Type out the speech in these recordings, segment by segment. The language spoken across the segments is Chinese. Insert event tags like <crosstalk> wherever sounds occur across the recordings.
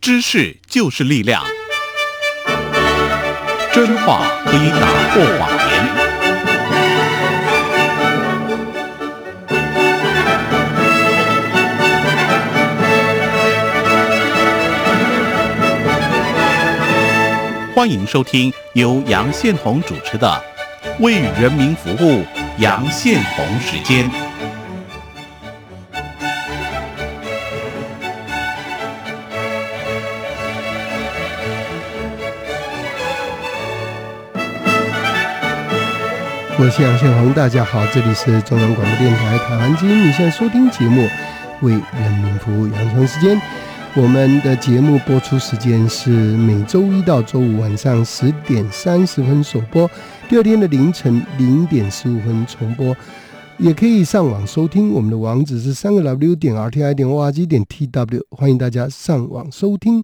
知识就是力量，真话可以打破谎言。欢迎收听由杨宪宏主持的《为人民服务》杨宪宏时间。我是杨宪宏，大家好，这里是中央广播电台台湾之音，你现在收听节目《为人民服务》杨晨时间。我们的节目播出时间是每周一到周五晚上十点三十分首播，第二天的凌晨零点十五分重播。也可以上网收听，我们的网址是三个 W 点 R T I 点 O R G 点 T W，欢迎大家上网收听。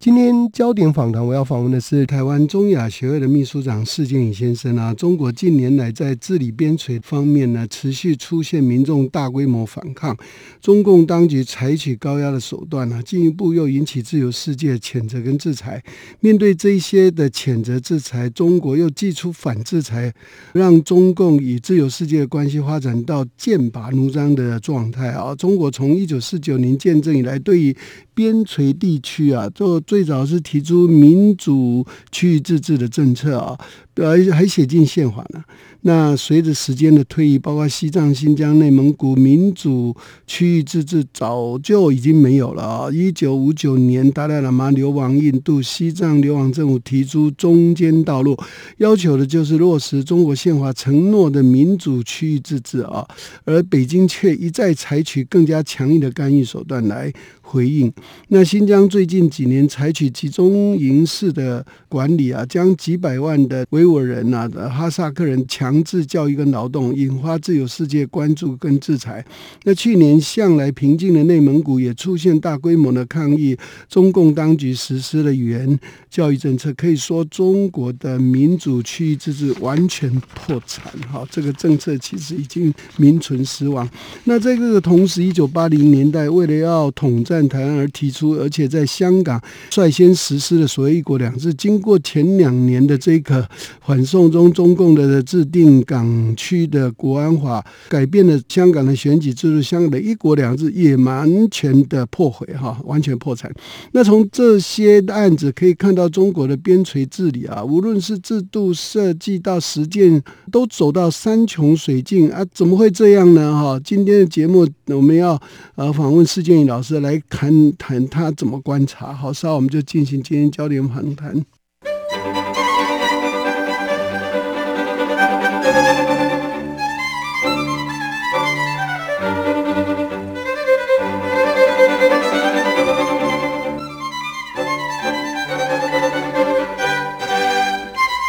今天焦点访谈，我要访问的是台湾中亚协会的秘书长释建宇先生啊。中国近年来在治理边陲方面呢，持续出现民众大规模反抗，中共当局采取高压的手段呢，进一步又引起自由世界谴责跟制裁。面对这些的谴责制裁，中国又祭出反制裁，让中共与自由世界的关系发展到剑拔弩张的状态啊。中国从一九四九年建政以来，对于边陲地区啊，做最早是提出民主区域自治的政策啊，呃，还写进宪法呢。那随着时间的推移，包括西藏、新疆、内蒙古民主区域自治早就已经没有了啊。一九五九年，达赖喇嘛流亡印度，西藏流亡政府提出中间道路，要求的就是落实中国宪法承诺的民主区域自治啊。而北京却一再采取更加强硬的干预手段来回应。那新疆最近几年采取集中营式的管理啊，将几百万的维吾尔人呐、哈萨克人强。制教育跟劳动引发自由世界关注跟制裁。那去年向来平静的内蒙古也出现大规模的抗议，中共当局实施了语言教育政策，可以说中国的民主区域自治完全破产。哈，这个政策其实已经名存实亡。那在这个同时，一九八零年代为了要统战台湾而提出，而且在香港率先实施的所谓“一国两制”，经过前两年的这个反送中，中共的制定。港区的国安法改变了香港的选举制度，香港的一国两制也完全的破毁哈，完全破产。那从这些案子可以看到，中国的边陲治理啊，无论是制度设计到实践，都走到山穷水尽啊！怎么会这样呢？哈，今天的节目我们要呃访问施建宇老师来谈谈他怎么观察。好，稍后我们就进行今天焦点访谈。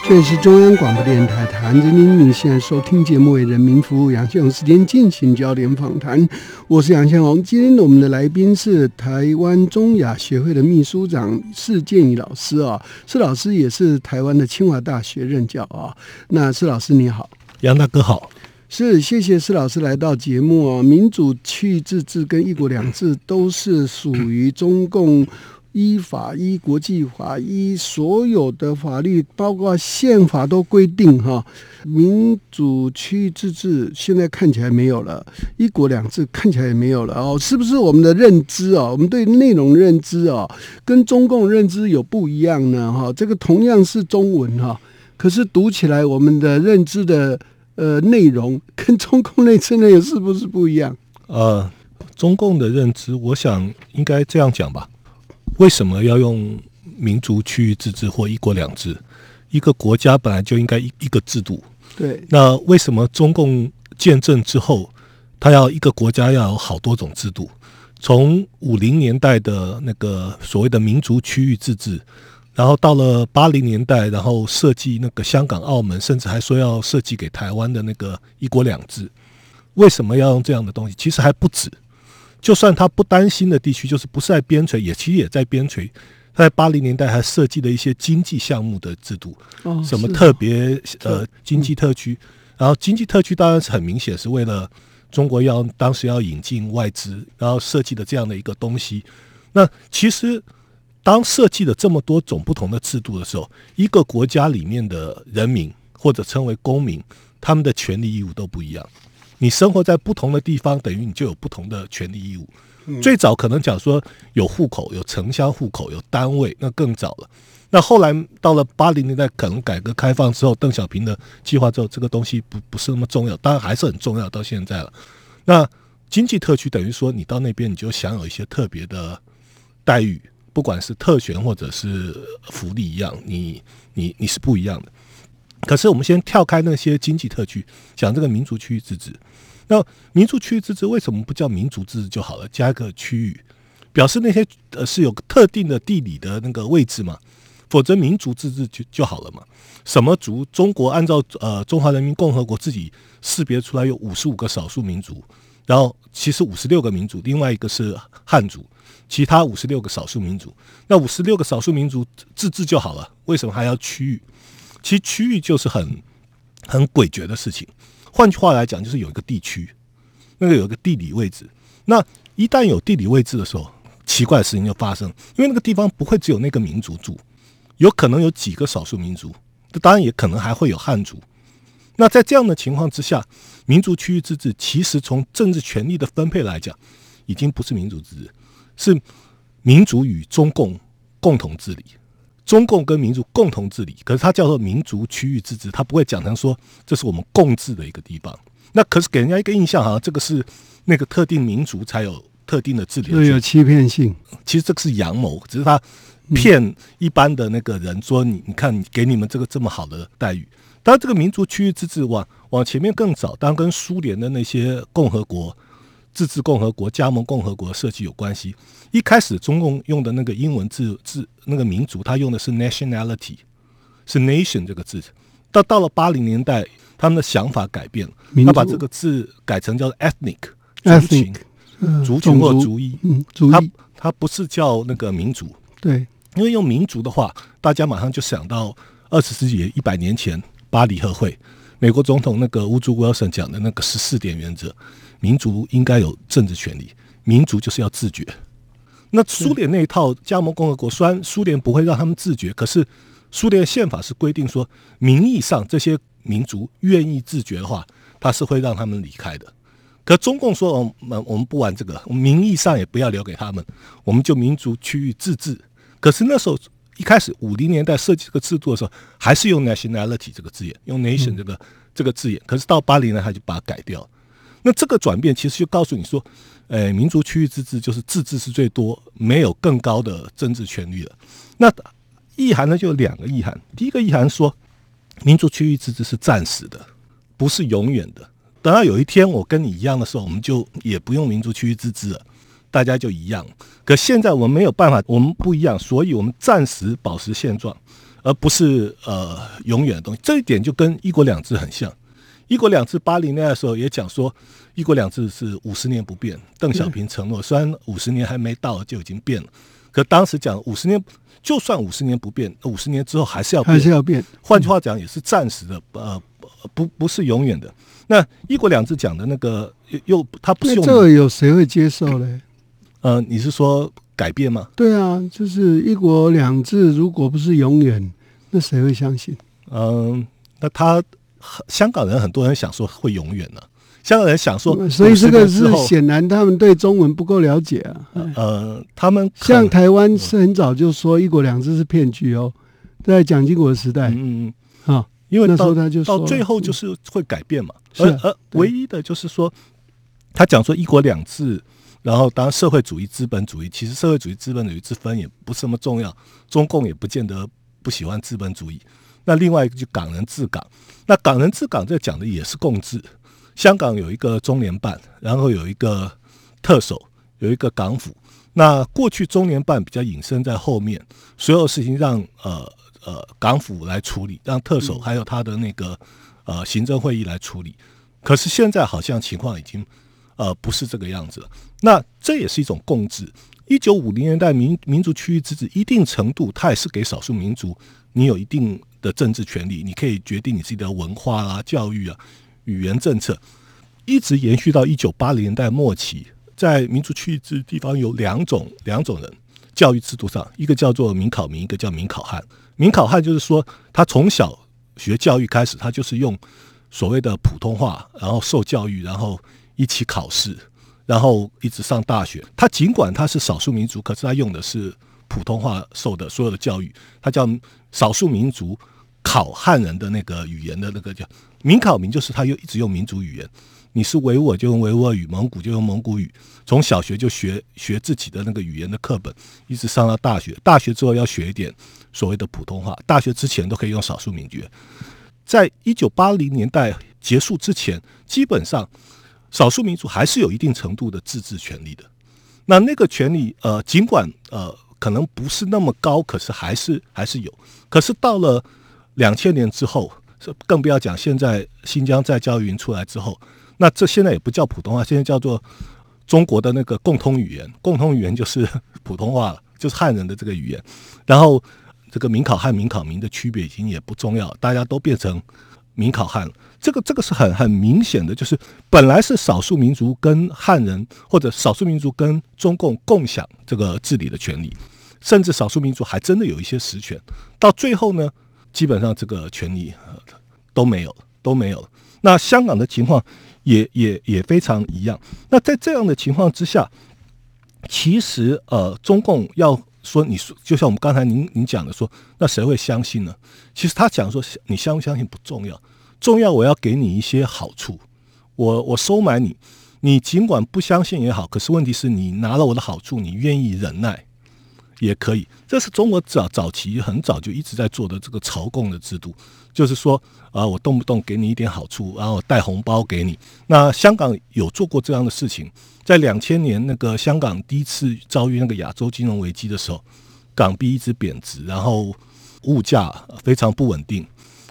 这里是中央广播电台台湾之音，你现在收听节目为人民服务，杨宪宏时间进行焦点访谈。我是杨宪宏，今天我们的来宾是台湾中亚协会的秘书长释建宇老师啊，施老师也是台湾的清华大学任教啊。那施老师你好，杨大哥好，是谢谢施老师来到节目啊。民主区域自治跟一国两制都是属于中共。依法、依国际法、依所有的法律，包括宪法都规定哈，民主区域自治现在看起来没有了，一国两制看起来也没有了哦，是不是我们的认知啊？我们对内容认知啊，跟中共认知有不一样呢？哈，这个同样是中文哈，可是读起来我们的认知的呃内容跟中共内知内容是不是不一样？呃，中共的认知，我想应该这样讲吧。为什么要用民族区域自治或一国两制？一个国家本来就应该一一个制度。对。那为什么中共建政之后，他要一个国家要有好多种制度？从五零年代的那个所谓的民族区域自治，然后到了八零年代，然后设计那个香港、澳门，甚至还说要设计给台湾的那个一国两制。为什么要用这样的东西？其实还不止。就算他不担心的地区，就是不是在边陲，也其实也在边陲。在八零年代还设计了一些经济项目的制度，什么特别呃经济特区。然后经济特区当然是很明显是为了中国要当时要引进外资，然后设计的这样的一个东西。那其实当设计了这么多种不同的制度的时候，一个国家里面的人民或者称为公民，他们的权利义务都不一样。你生活在不同的地方，等于你就有不同的权利义务。最早可能讲说有户口、有城乡户口、有单位，那更早了。那后来到了八零年代，可能改革开放之后，邓小平的计划之后，这个东西不不是那么重要，当然还是很重要，到现在了。那经济特区等于说，你到那边你就享有一些特别的待遇，不管是特权或者是福利一样，你你你是不一样的。可是我们先跳开那些经济特区，讲这个民族区域自治。那民族区域自治为什么不叫民族自治就好了？加一个区域，表示那些呃是有特定的地理的那个位置嘛？否则民族自治就就好了嘛？什么族？中国按照呃中华人民共和国自己识别出来有五十五个少数民族，然后其实五十六个民族，另外一个是汉族，其他五十六个少数民族。那五十六个少数民族自治就好了，为什么还要区域？其实区域就是很很诡谲的事情。换句话来讲，就是有一个地区，那个有一个地理位置。那一旦有地理位置的时候，奇怪的事情就发生，因为那个地方不会只有那个民族住。有可能有几个少数民族，当然也可能还会有汉族。那在这样的情况之下，民族区域自治其实从政治权力的分配来讲，已经不是民族自治，是民族与中共共同治理。中共跟民族共同治理，可是它叫做民族区域自治，它不会讲成说这是我们共治的一个地方。那可是给人家一个印象，好像这个是那个特定民族才有特定的治理，有欺骗性。其实这个是阳谋，只是他。骗一般的那个人说你你看给你们这个这么好的待遇，当然这个民族区域自治往往前面更早，当然跟苏联的那些共和国、自治共和国、加盟共和国设计有关系。一开始中共用的那个英文字字那个民族，他用的是 nationality，是 nation 这个字。到到了八零年代，他们的想法改变了，他把这个字改成叫 ethnic 族群，族群或族裔，他他不是叫那个民族，对。因为用民族的话，大家马上就想到二十世纪一百年前巴黎和会，美国总统那个乌朱威尔森讲的那个十四点原则：民族应该有政治权利，民族就是要自觉。那苏联那一套加盟共和国，虽然苏联不会让他们自觉，可是苏联宪法是规定说，名义上这些民族愿意自觉的话，他是会让他们离开的。可中共说：“我们我们不玩这个，名义上也不要留给他们，我们就民族区域自治。”可是那时候一开始五零年代设计这个制度的时候，还是用 nationality 这个字眼，用 nation 这个这个字眼。可是到八零年他就把它改掉。那这个转变其实就告诉你说，呃，民族区域自治就是自治是最多，没有更高的政治权利了。那意涵呢就有两个意涵。第一个意涵说，民族区域自治是暂时的，不是永远的。等到有一天我跟你一样的时候，我们就也不用民族区域自治了。大家就一样，可现在我们没有办法，我们不一样，所以我们暂时保持现状，而不是呃永远的东西。这一点就跟一国两制很像。一国两制八零年代的时候也讲说，一国两制是五十年不变。邓小平承诺，虽然五十年还没到就已经变了，可当时讲五十年，就算五十年不变，五十年之后还是要还是要变。换句话讲，也是暂时的，呃，不不是永远的。那一国两制讲的那个又他不是用这个有谁会接受嘞？呃，你是说改变吗？对啊，就是一国两制，如果不是永远，那谁会相信？嗯，那他香港人很多人想说会永远呢。香港人想说，所以这个是显然他们对中文不够了解啊。呃，他们像台湾是很早就说一国两制是骗局哦，在蒋经国时代，嗯嗯啊，因为那时候他就到最后就是会改变嘛。而而唯一的就是说，他讲说一国两制。然后，当然，社会主义、资本主义，其实社会主义、资本主义之分也不是那么重要。中共也不见得不喜欢资本主义。那另外一个就港人治港，那港人治港这讲的也是共治。香港有一个中联办，然后有一个特首，有一个港府。那过去中联办比较隐身在后面，所有事情让呃呃港府来处理，让特首还有他的那个呃行政会议来处理。可是现在好像情况已经。呃，不是这个样子了。那这也是一种共治。一九五零年代民民族区域自治，一定程度它也是给少数民族，你有一定的政治权利，你可以决定你自己的文化啊、教育啊、语言政策，一直延续到一九八零年代末期。在民族区域自治地方有两种两种人，教育制度上，一个叫做民考民，一个叫民考汉。民考汉就是说，他从小学教育开始，他就是用所谓的普通话，然后受教育，然后一起考试，然后一直上大学。他尽管他是少数民族，可是他用的是普通话受的所有的教育，他叫少数民族考汉人的那个语言的那个叫民考民，就是他又一直用民族语言。你是维吾尔就用维吾尔语，蒙古就用蒙古语，从小学就学学自己的那个语言的课本，一直上到大学。大学之后要学一点所谓的普通话，大学之前都可以用少数民族。在一九八零年代结束之前，基本上少数民族还是有一定程度的自治权利的。那那个权利，呃，尽管呃可能不是那么高，可是还是还是有。可是到了两千年之后，更不要讲现在新疆在教育营出来之后。那这现在也不叫普通话，现在叫做中国的那个共通语言。共通语言就是 <laughs> 普通话了，就是汉人的这个语言。然后这个民考汉、民考民的区别已经也不重要，大家都变成民考汉了。这个这个是很很明显的，就是本来是少数民族跟汉人或者少数民族跟中共共享这个治理的权利，甚至少数民族还真的有一些实权。到最后呢，基本上这个权利都没有了，都没有了。那香港的情况。也也也非常一样。那在这样的情况之下，其实呃，中共要说你说，就像我们刚才您您讲的说，那谁会相信呢？其实他讲说，你相不相信不重要，重要我要给你一些好处，我我收买你，你尽管不相信也好，可是问题是你拿了我的好处，你愿意忍耐也可以。这是中国早早期很早就一直在做的这个朝贡的制度。就是说啊，我动不动给你一点好处，然后带红包给你。那香港有做过这样的事情，在两千年那个香港第一次遭遇那个亚洲金融危机的时候，港币一直贬值，然后物价非常不稳定。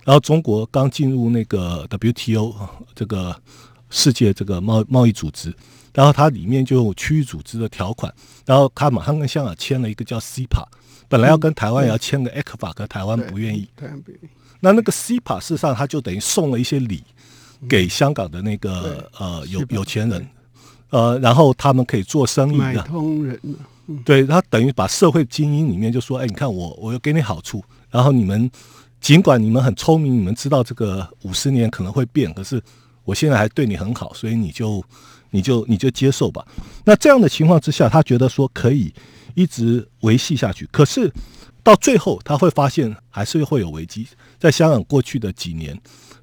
然后中国刚进入那个 WTO 这个世界这个贸贸易组织，然后它里面就有区域组织的条款，然后他马上跟香港签了一个叫 CPA，本来要跟台湾也要签个 ECFA，可台湾不愿意。那那个 CPA 事实上，他就等于送了一些礼给香港的那个呃有有钱人，呃，然后他们可以做生意的。通人，对他等于把社会精英里面就说，哎，你看我，我又给你好处，然后你们尽管你们很聪明，你们知道这个五十年可能会变，可是我现在还对你很好，所以你就你就你就接受吧。那这样的情况之下，他觉得说可以一直维系下去，可是。到最后，他会发现还是会有危机。在香港过去的几年，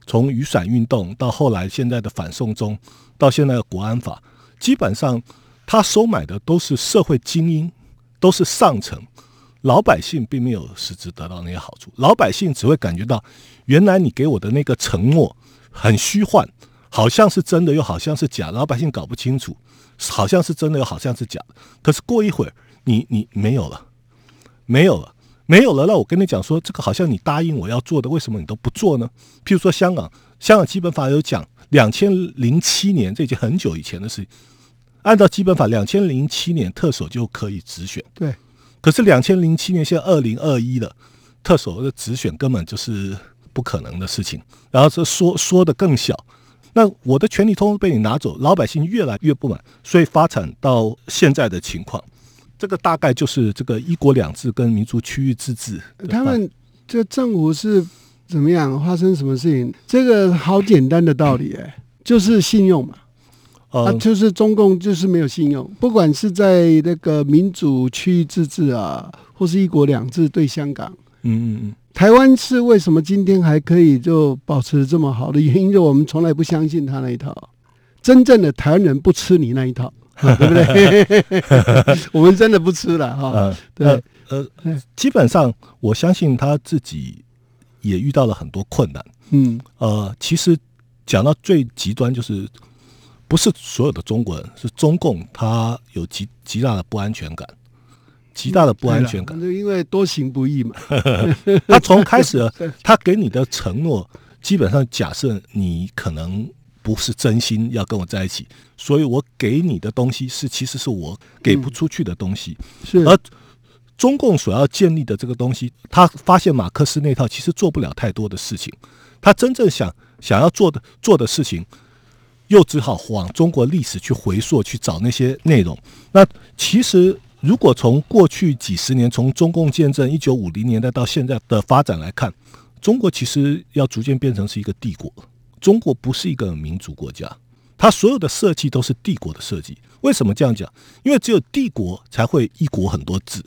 从雨伞运动到后来现在的反送中，到现在的国安法，基本上他收买的都是社会精英，都是上层，老百姓并没有实质得到那些好处。老百姓只会感觉到，原来你给我的那个承诺很虚幻，好像是真的，又好像是假。老百姓搞不清楚，好像是真的，又好像是假的。可是过一会儿，你你没有了，没有了。没有了，那我跟你讲说，这个好像你答应我要做的，为什么你都不做呢？譬如说香港，香港基本法有讲，两千零七年，这已经很久以前的事情。按照基本法，两千零七年特首就可以直选。对。可是两千零七年现在二零二一了，特首的直选根本就是不可能的事情。然后这说说的更小，那我的权利通通被你拿走，老百姓越来越不满，所以发展到现在的情况。这个大概就是这个一国两制跟民族区域自治。他们这政府是怎么样发生什么事情？这个好简单的道理哎，就是信用嘛。啊，就是中共就是没有信用，不管是在那个民主区域自治啊，或是一国两制对香港。嗯嗯嗯。台湾是为什么今天还可以就保持这么好的原因？就我们从来不相信他那一套，真正的台湾人不吃你那一套。<laughs> 对不对？<laughs> 我们真的不吃了哈。对，呃，基本上我相信他自己也遇到了很多困难。嗯，呃，其实讲到最极端，就是不是所有的中国人，是中共，他有极极大的不安全感，极大的不安全感，就因为多行不义嘛。<laughs> 他从开始 <laughs> 他给你的承诺，基本上假设你可能。不是真心要跟我在一起，所以我给你的东西是其实是我给不出去的东西。是而中共所要建立的这个东西，他发现马克思那套其实做不了太多的事情。他真正想想要做的做的事情，又只好往中国历史去回溯去找那些内容。那其实如果从过去几十年，从中共建政一九五零年代到现在的发展来看，中国其实要逐渐变成是一个帝国。中国不是一个民族国家，它所有的设计都是帝国的设计。为什么这样讲？因为只有帝国才会一国很多制。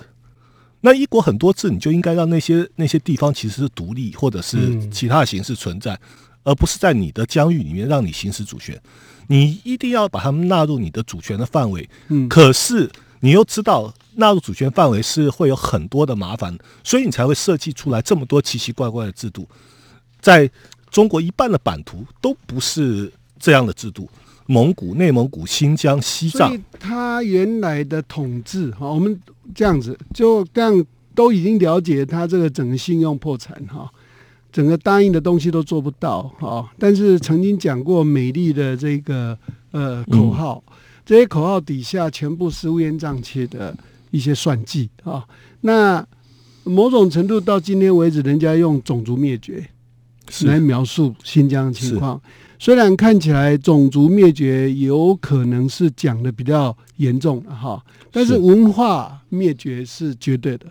那一国很多制，你就应该让那些那些地方其实是独立，或者是其他的形式存在，而不是在你的疆域里面让你行使主权。你一定要把他们纳入你的主权的范围。嗯可是你又知道纳入主权范围是会有很多的麻烦，所以你才会设计出来这么多奇奇怪怪的制度。在中国一半的版图都不是这样的制度，蒙古、内蒙古、新疆、西藏所以，他原来的统治哈，我们这样子就这样都已经了解他这个整个信用破产哈，整个答应的东西都做不到哈。但是曾经讲过美丽的这个呃口号，这些口号底下全部是乌烟瘴气的一些算计啊。那某种程度到今天为止，人家用种族灭绝来描述新疆的情况。虽然看起来种族灭绝有可能是讲的比较严重了哈，但是是文化灭绝是绝对的。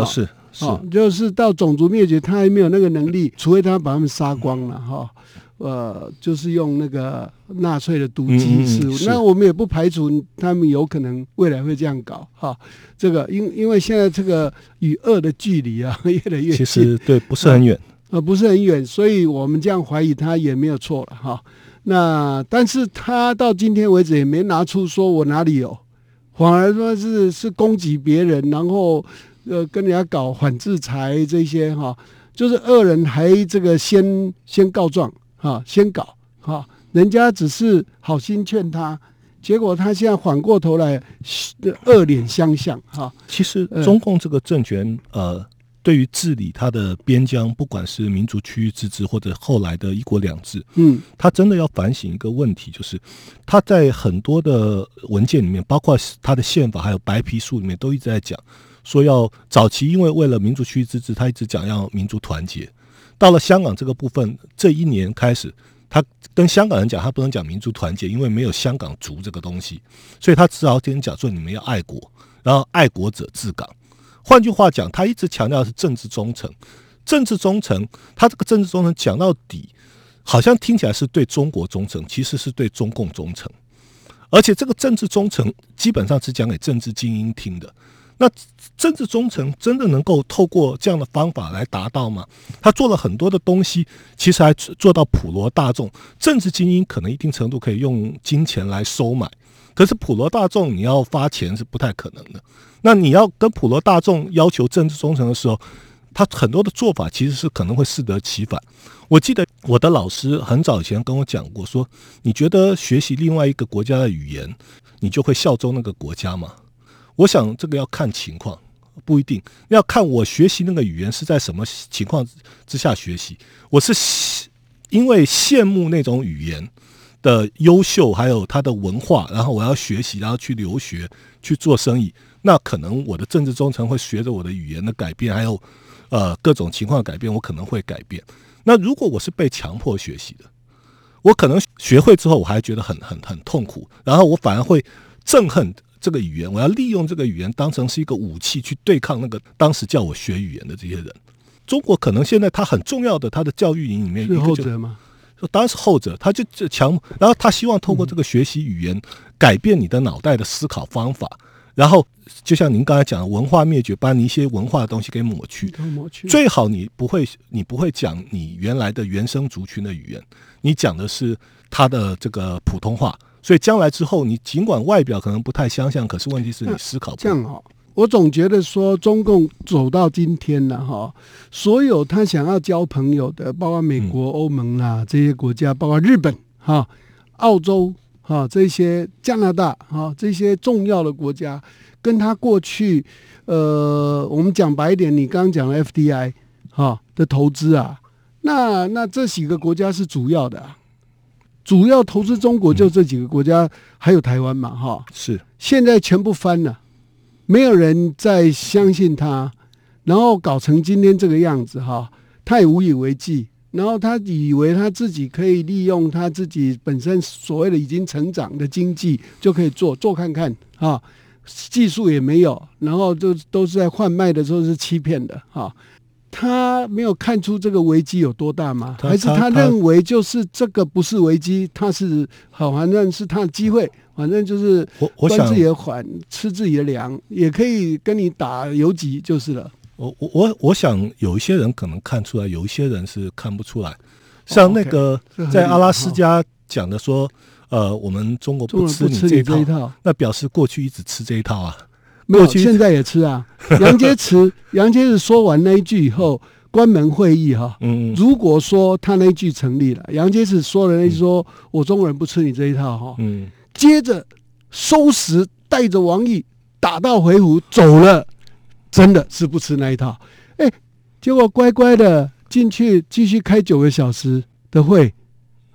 啊是是哦，就是到种族灭绝，他还没有那个能力，除非他把他们杀光了哈。呃，就是用那个纳粹的毒鸡嗯嗯事物，是那我们也不排除他们有可能未来会这样搞哈。这个因因为现在这个与恶的距离啊 <laughs> 越来越近，其实对不是很远。呃，不是很远，所以我们这样怀疑他也没有错了哈。那但是他到今天为止也没拿出说我哪里有，反而说是是攻击别人，然后呃跟人家搞反制裁这些哈，就是恶人还这个先先告状哈，先搞哈，人家只是好心劝他，结果他现在反过头来恶脸相向哈。其实嗯中共这个政权，呃，对于治理它的边疆，不管是民族区域自治，或者后来的一国两制，嗯他真的要反省一个问题，就是他在很多的文件里面，包括他的宪法还有白皮书里面，都一直在讲说要早期因为为了民族区域自治，他一直讲要民族团结。到了香港这个部分，这一年开始，他跟香港人讲，他不能讲民族团结，因为没有香港族这个东西，所以他只好跟讲说你们要爱国，然后爱国者治港。换句话讲，他一直强调的是政治忠诚，政治忠诚，他这个政治忠诚讲到底，好像听起来是对中国忠诚，其实是对中共忠诚。而且这个政治忠诚基本上是讲给政治精英听的。那政治忠诚真的能够透过这样的方法来达到吗？他做了很多的东西，其实还做到普罗大众。政治精英可能一定程度可以用金钱来收买，可是普罗大众你要发钱是不太可能的。那你要跟普罗大众要求政治忠诚的时候，他很多的做法其实是可能会适得其反。我记得我的老师很早以前跟我讲过，说你觉得学习另外一个国家的语言，你就会效忠那个国家吗？我想这个要看情况，不一定要看我学习那个语言是在什么情况之下学习。我是因为羡慕那种语言的优秀，还有它的文化，然后我要学习，然后去留学去做生意。那可能我的政治忠诚会随着我的语言的改变，还有呃各种情况改变，我可能会改变。那如果我是被强迫学习的，我可能学会之后，我还觉得很很很痛苦，然后我反而会憎恨这个语言，我要利用这个语言当成是一个武器去对抗那个当时叫我学语言的这些人。中国可能现在它很重要的，它的教育营里面一是个就后者吗？当然是后者，他就就强，然后他希望透过这个学习语言，改变你的脑袋的思考方法，然后就像您刚才讲的，文化灭绝，把你一些文化的东西给抹去。抹去最好你不会，你不会讲你原来的原生族群的语言，你讲的是他的这个普通话。所以将来之后，你尽管外表可能不太相像，可是问题是你思考不这样哈、我总觉得说中共走到今天了哈，所有他想要交朋友的，包括美国、欧盟啦这些国家，包括日本哈、澳洲哈这些加拿大哈这些重要的国家，跟他过去呃，我们讲白一点，你刚刚讲的 FDI 哈的投资啊，那那这几个国家是主要的、啊。主要投资中国就这几个国家，还有台湾嘛，哈。是现在全部翻了，没有人再相信他，然后搞成今天这个样子哈，他也无以为继。然后他以为他自己可以利用他自己本身所谓的已经成长的经济就可以做做看看啊。技术也没有，然后就都是在换卖的时候是欺骗的啊。他没有看出这个危机有多大吗？还是他认为就是这个不是危机，他是好，反正是他的机会，反正就是我我想自己的缓，吃自己的粮，也可以跟你打游击就是了。我我我我想有一些人可能看出来，有一些人是看不出来。像那个在阿拉斯加讲的说，呃，我们中国不吃你这一，套，那表示过去一直吃这一套啊。没有，过去现在也吃啊。<laughs> 杨洁篪，杨洁篪说完那一句以后，关门会议哈。嗯如果说他那一句成立了，杨洁篪说的那句说“我中国人不吃你这一套”哈，嗯，接着收拾，带着王毅打道回府走了，真的是不吃那一套。哎，结果乖乖的进去继续开九个小时的会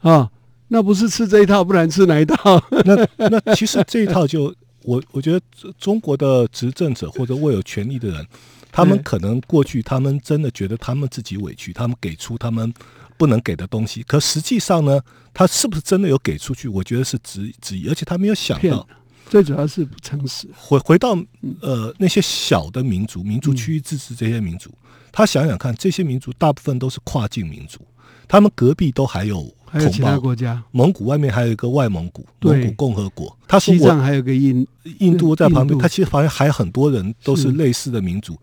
啊，那不是吃这一套，不然吃哪一套？那那其实这一套就我我觉得中国的执政者或者握有权力的人，他们可能过去他们真的觉得他们自己委屈，他们给出他们不能给的东西，可实际上呢，他是不是真的有给出去？我觉得是质质疑，而且他没有想到。最主要是不诚实。回回到呃那些小的民族、民族嗯区域自治这些民族，他想想看，这些民族大部分都是跨境民族，他们隔壁都还有同还有其他，国家，蒙古外面还有一个外蒙古蒙古共和国。他说我西藏还有个印，印度在旁边，他其实旁边还有很多人都是是类似的民族。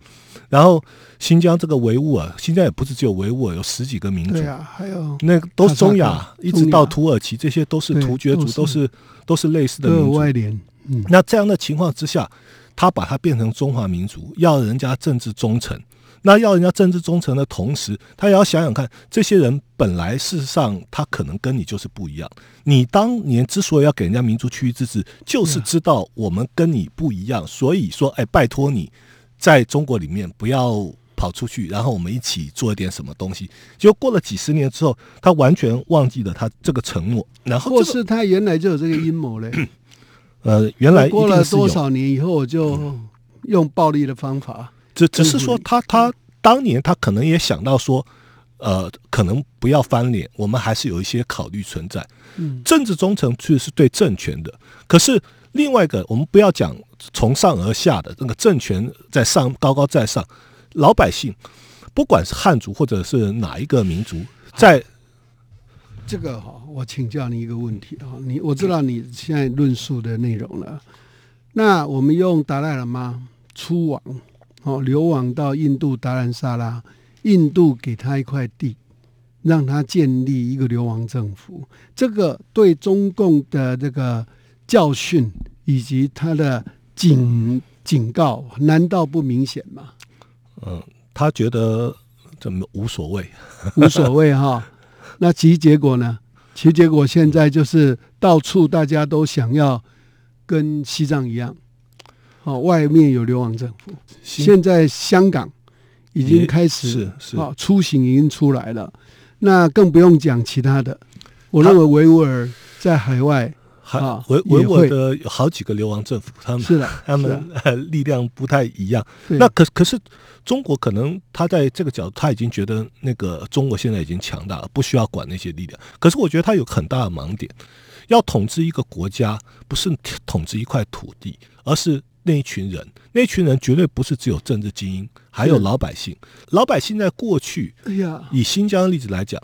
然后新疆这个维吾尔，新疆也不是只有维吾尔，有十几个民族。对啊，还有那个都是中亚一直到土耳其，这些都是突厥族，都是都是都是类似的民族。外联，嗯，那这样的情况之下，他把它变成中华民族，要人家政治忠诚。那要人家政治忠诚的同时，他也要想想看，这些人本来事实上他可能跟你就是不一样。你当年之所以要给人家民族区域自治，就是知道我们跟你不一样，所以说，哎，拜托你在中国里面不要跑出去，然后我们一起做一点什么东西。结果过了几十年之后，他完全忘记了他这个承诺，然后或这个是他原来就有这个阴谋嘞。<clears throat> 呃，原来过了多。少年以后，我就用暴力的方法，只只是说他他当年他可能也想到说，呃，可能不要翻脸，我们还是有一些考虑存在。嗯，政治忠诚确实是对政权的，可是另外一个，我们不要讲从上而下的那个政权在上高高在上，老百姓不管是汉族或者是哪一个民族，在这个哈，我请教你一个问题哈，你我知道你现在论述的内容了。那我们用达赖喇嘛出往哦，流亡到印度达兰萨拉，印度给他一块地，让他建立一个流亡政府。这个对中共的这个教训以及他的警警告，难道不明显吗？嗯，他觉得怎么无所谓，<laughs> 无所谓哈。那其结果呢？其结果现在就是到处大家都想要跟西藏一样，哦，外面有流亡政府。现在香港已经开始是是哦，雏形已经出来了。那更不用讲其他的。我认为维吾尔在海外维维吾尔的有好几个流亡政府，他们 <laughs> 是的，他们力量不太一样。那可可是中国可能他在这个角度，他已经觉得那个中国现在已经强大了，不需要管那些力量。可是我觉得他有很大的盲点，要统治一个国家，不是统治一块土地，而是那一群人。那一群人绝对不是只有政治精英，还有老百姓。老百姓在过去哎呀，以新疆的例子来讲，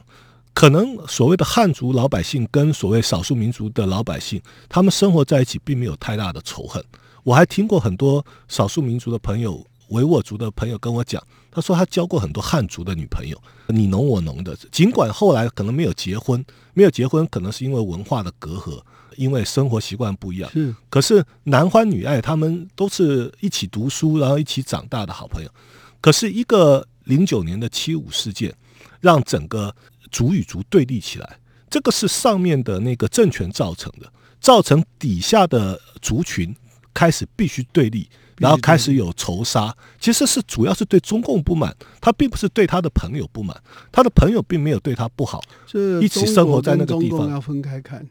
可能所谓的汉族老百姓跟所谓少数民族的老百姓，他们生活在一起并没有太大的仇恨。我还听过很多少数民族的朋友、维吾尔族的朋友跟我讲，他说他交过很多汉族的女朋友，你侬我侬的。尽管后来可能没有结婚，没有结婚可能是因为文化的隔阂，因为生活习惯不一样。是可是男欢女爱，他们都是一起读书，然后一起长大的好朋友。可是一个零九年的七五事件，让整个族与族对立起来，这个是上面的那个政权造成的，造成底下的族群开始必须对立，然后开始有仇杀。其实是主要是对中共不满，他并不是对他的朋友不满，他的朋友并没有对他不好。这一起中生活在那个地方要分开看，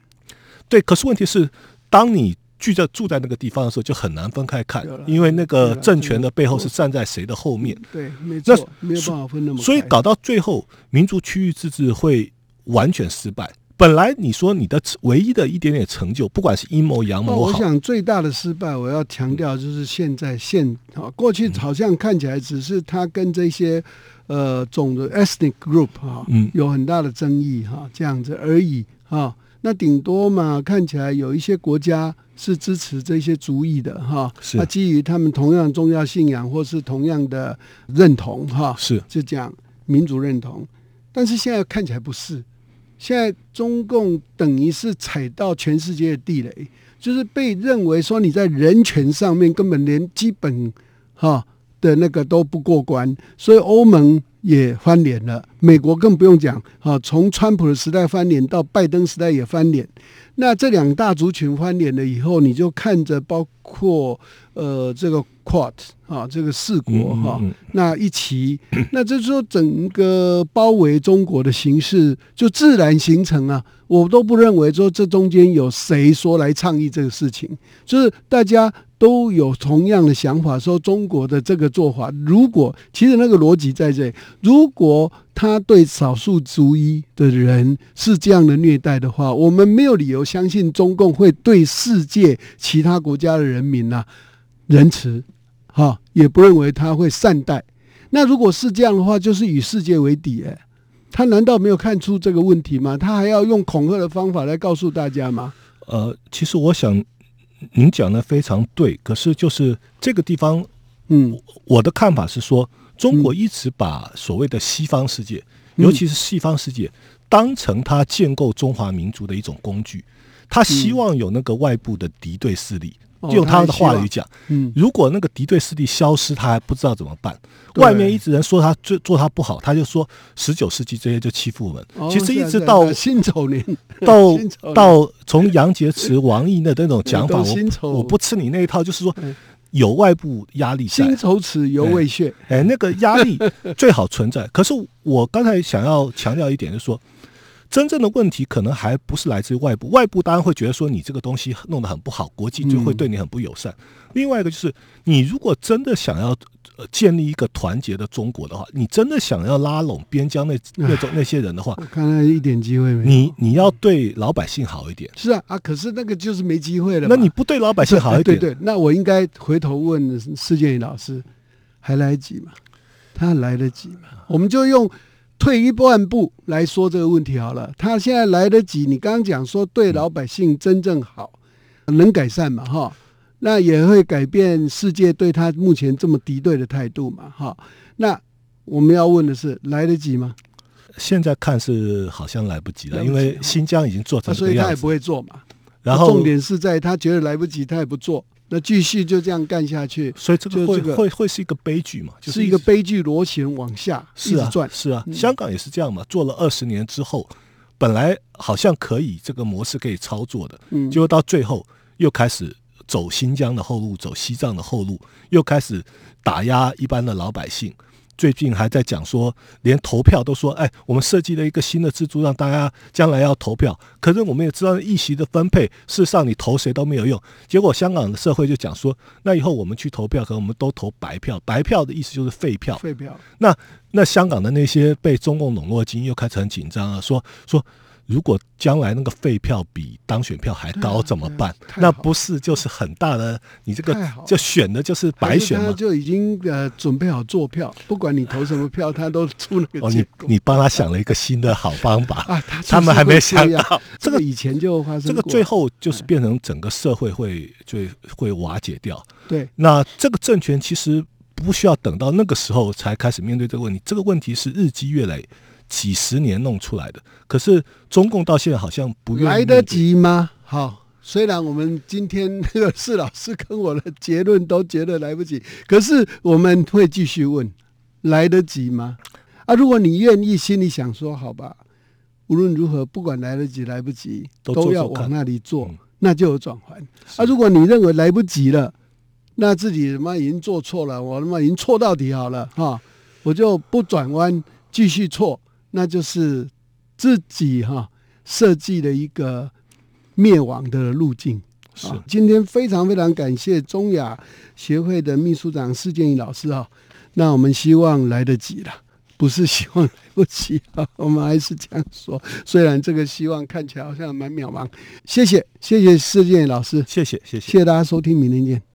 对，可是问题是，当你聚在住在那个地方的时候，就很难分开看，因为那个政权的背后是站在谁的后面，对，没那错，没有办法分那么。所以搞到最后，民族区域自治会完全失败。本来你说你的唯一的一点点成就，不管是阴谋阳那谋好，我想最大的失败，我要强调就是现在现啊，过去好像看起来只是他跟这些呃种的 ethnic group 哈、嗯有很大的争议哈、这样子而已哈、那顶多嘛，看起来有一些国家是支持这些主义的哈，是。那基于他们同样宗教信仰或是同样的认同哈，是。就讲民族认同，但是现在看起来不是，现在中共等于是踩到全世界的地雷，就是被认为说你在人权上面根本连基本哈的那个都不过关，所以欧盟也翻脸了，美国更不用讲哈，从川普的时代翻脸到拜登时代也翻脸。那这两大族群翻脸了以后，你就看着包括呃这个 Quad 啊这个四国哈、嗯嗯嗯那一起，那就是说整个包围中国的形势就自然形成啊。我都不认为说这中间有谁说来倡议这个事情，就是大家都有同样的想法，说中国的这个做法，如果其实那个逻辑在这里，如果他对少数族裔的人是这样的虐待的话，我们没有理由相信中共会对世界其他国家的人民呐、仁慈，哈、也不认为他会善待。那如果是这样的话，就是与世界为敌哎。他难道没有看出这个问题吗？他还要用恐吓的方法来告诉大家吗？呃，其实我想您讲的非常对，可是就是这个地方，嗯我的看法是说，中国一直把所谓的西方世界，嗯尤其是西方世界，当成他建构中华民族的一种工具。他希望有那个外部的敌对势力，哦用他的话语讲，嗯，如果那个敌对势力消失，他还不知道怎么办。外面一直人说他做做他不好，他就说十九世纪这些就欺负我们。哦其实一直到辛丑年 <laughs> 到 <laughs> 到从杨洁篪、王毅的那种讲法，我我不吃你那一套，就是说嗯有外部压力在辛。丑耻犹未血，哎，那个压力最好存在。可是我刚才想要强调一点，就是说，真正的问题可能还不是来自于外部，外部当然会觉得说你这个东西弄得很不好，国际就会对你很不友善。另外一个就是，你如果真的想要呃建立一个团结的中国的话，你真的想要拉拢边疆那那种那些人的话，我看来一点机会没有。你你要对老百姓好一点。是啊啊，可是那个就是没机会了。那你不对老百姓好一点，对对，那我应该回头问施建宇老师，还来得及吗？他来得及吗？我们就用退一万步来说这个问题好了。他现在来得及，你刚刚讲说对老百姓真正好，能改善嘛？哈，那也会改变世界对他目前这么敌对的态度嘛？哈，那我们要问的是，来得及吗？现在看是好像来不及了，及因为新疆已经做啊成这所以他也不。会做嘛。然后重点是在他觉得来不及，他也不做，那继续就这样干下去，所以这个会就这个会会是一个悲剧嘛？就是一个悲剧螺旋往下一是啊直转。是啊，嗯香港也是这样嘛，做了二十年之后，本来好像可以这个模式可以操作的，嗯结果到最后又开始走新疆的后路，走西藏的后路，又开始打压一般的老百姓。最近还在讲说，连投票都说，哎，我们设计了一个新的制度，让大家将来要投票。可是我们也知道，议席的分配，事实上你投谁都没有用。结果香港的社会就讲说，那以后我们去投票，可能我们都投白票。白票的意思就是废票。废票，那那香港的那些被中共笼络精英又开始很紧张了，说说如果将来那个废票比当选票还高怎么办？那不是就是很大的你这个就选的就是白选吗？就已经呃准备好做票，不管你投什么票，他都出那个哦，你。你帮他想了一个新的好方法，<laughs> 啊，他 <laughs> 他们还没想到到这个以前就发生这个最后就是变成整个社会会就会瓦解掉。对那这个政权其实不需要等到那个时候才开始面对这个问题，这个问题是日积月累。几十年弄出来的，可是中共到现在好像不愿意来得及吗？好，虽然我们今天那个是老师跟我的结论都觉得来不及，可是我们会继续问：来得及吗？啊，如果你愿意，心里想说好吧，无论如何，不管来得及来不及，都做都要往那里做，嗯那就有转换。啊，如果你认为来不及了，那自己他妈已经做错了，我他妈已经错到底好了哈，我就不转弯，继续错，那就是自己哈设计的一个灭亡的路径。是啊，今天非常非常感谢中亚协会的秘书长施建宇老师啊，那我们希望来得及了。不是希望来不及啊，<laughs> 我们还是这样说。虽然这个希望看起来好像蛮渺茫。谢谢，谢谢世界老师，谢谢，谢谢。谢谢大家收听，明天见。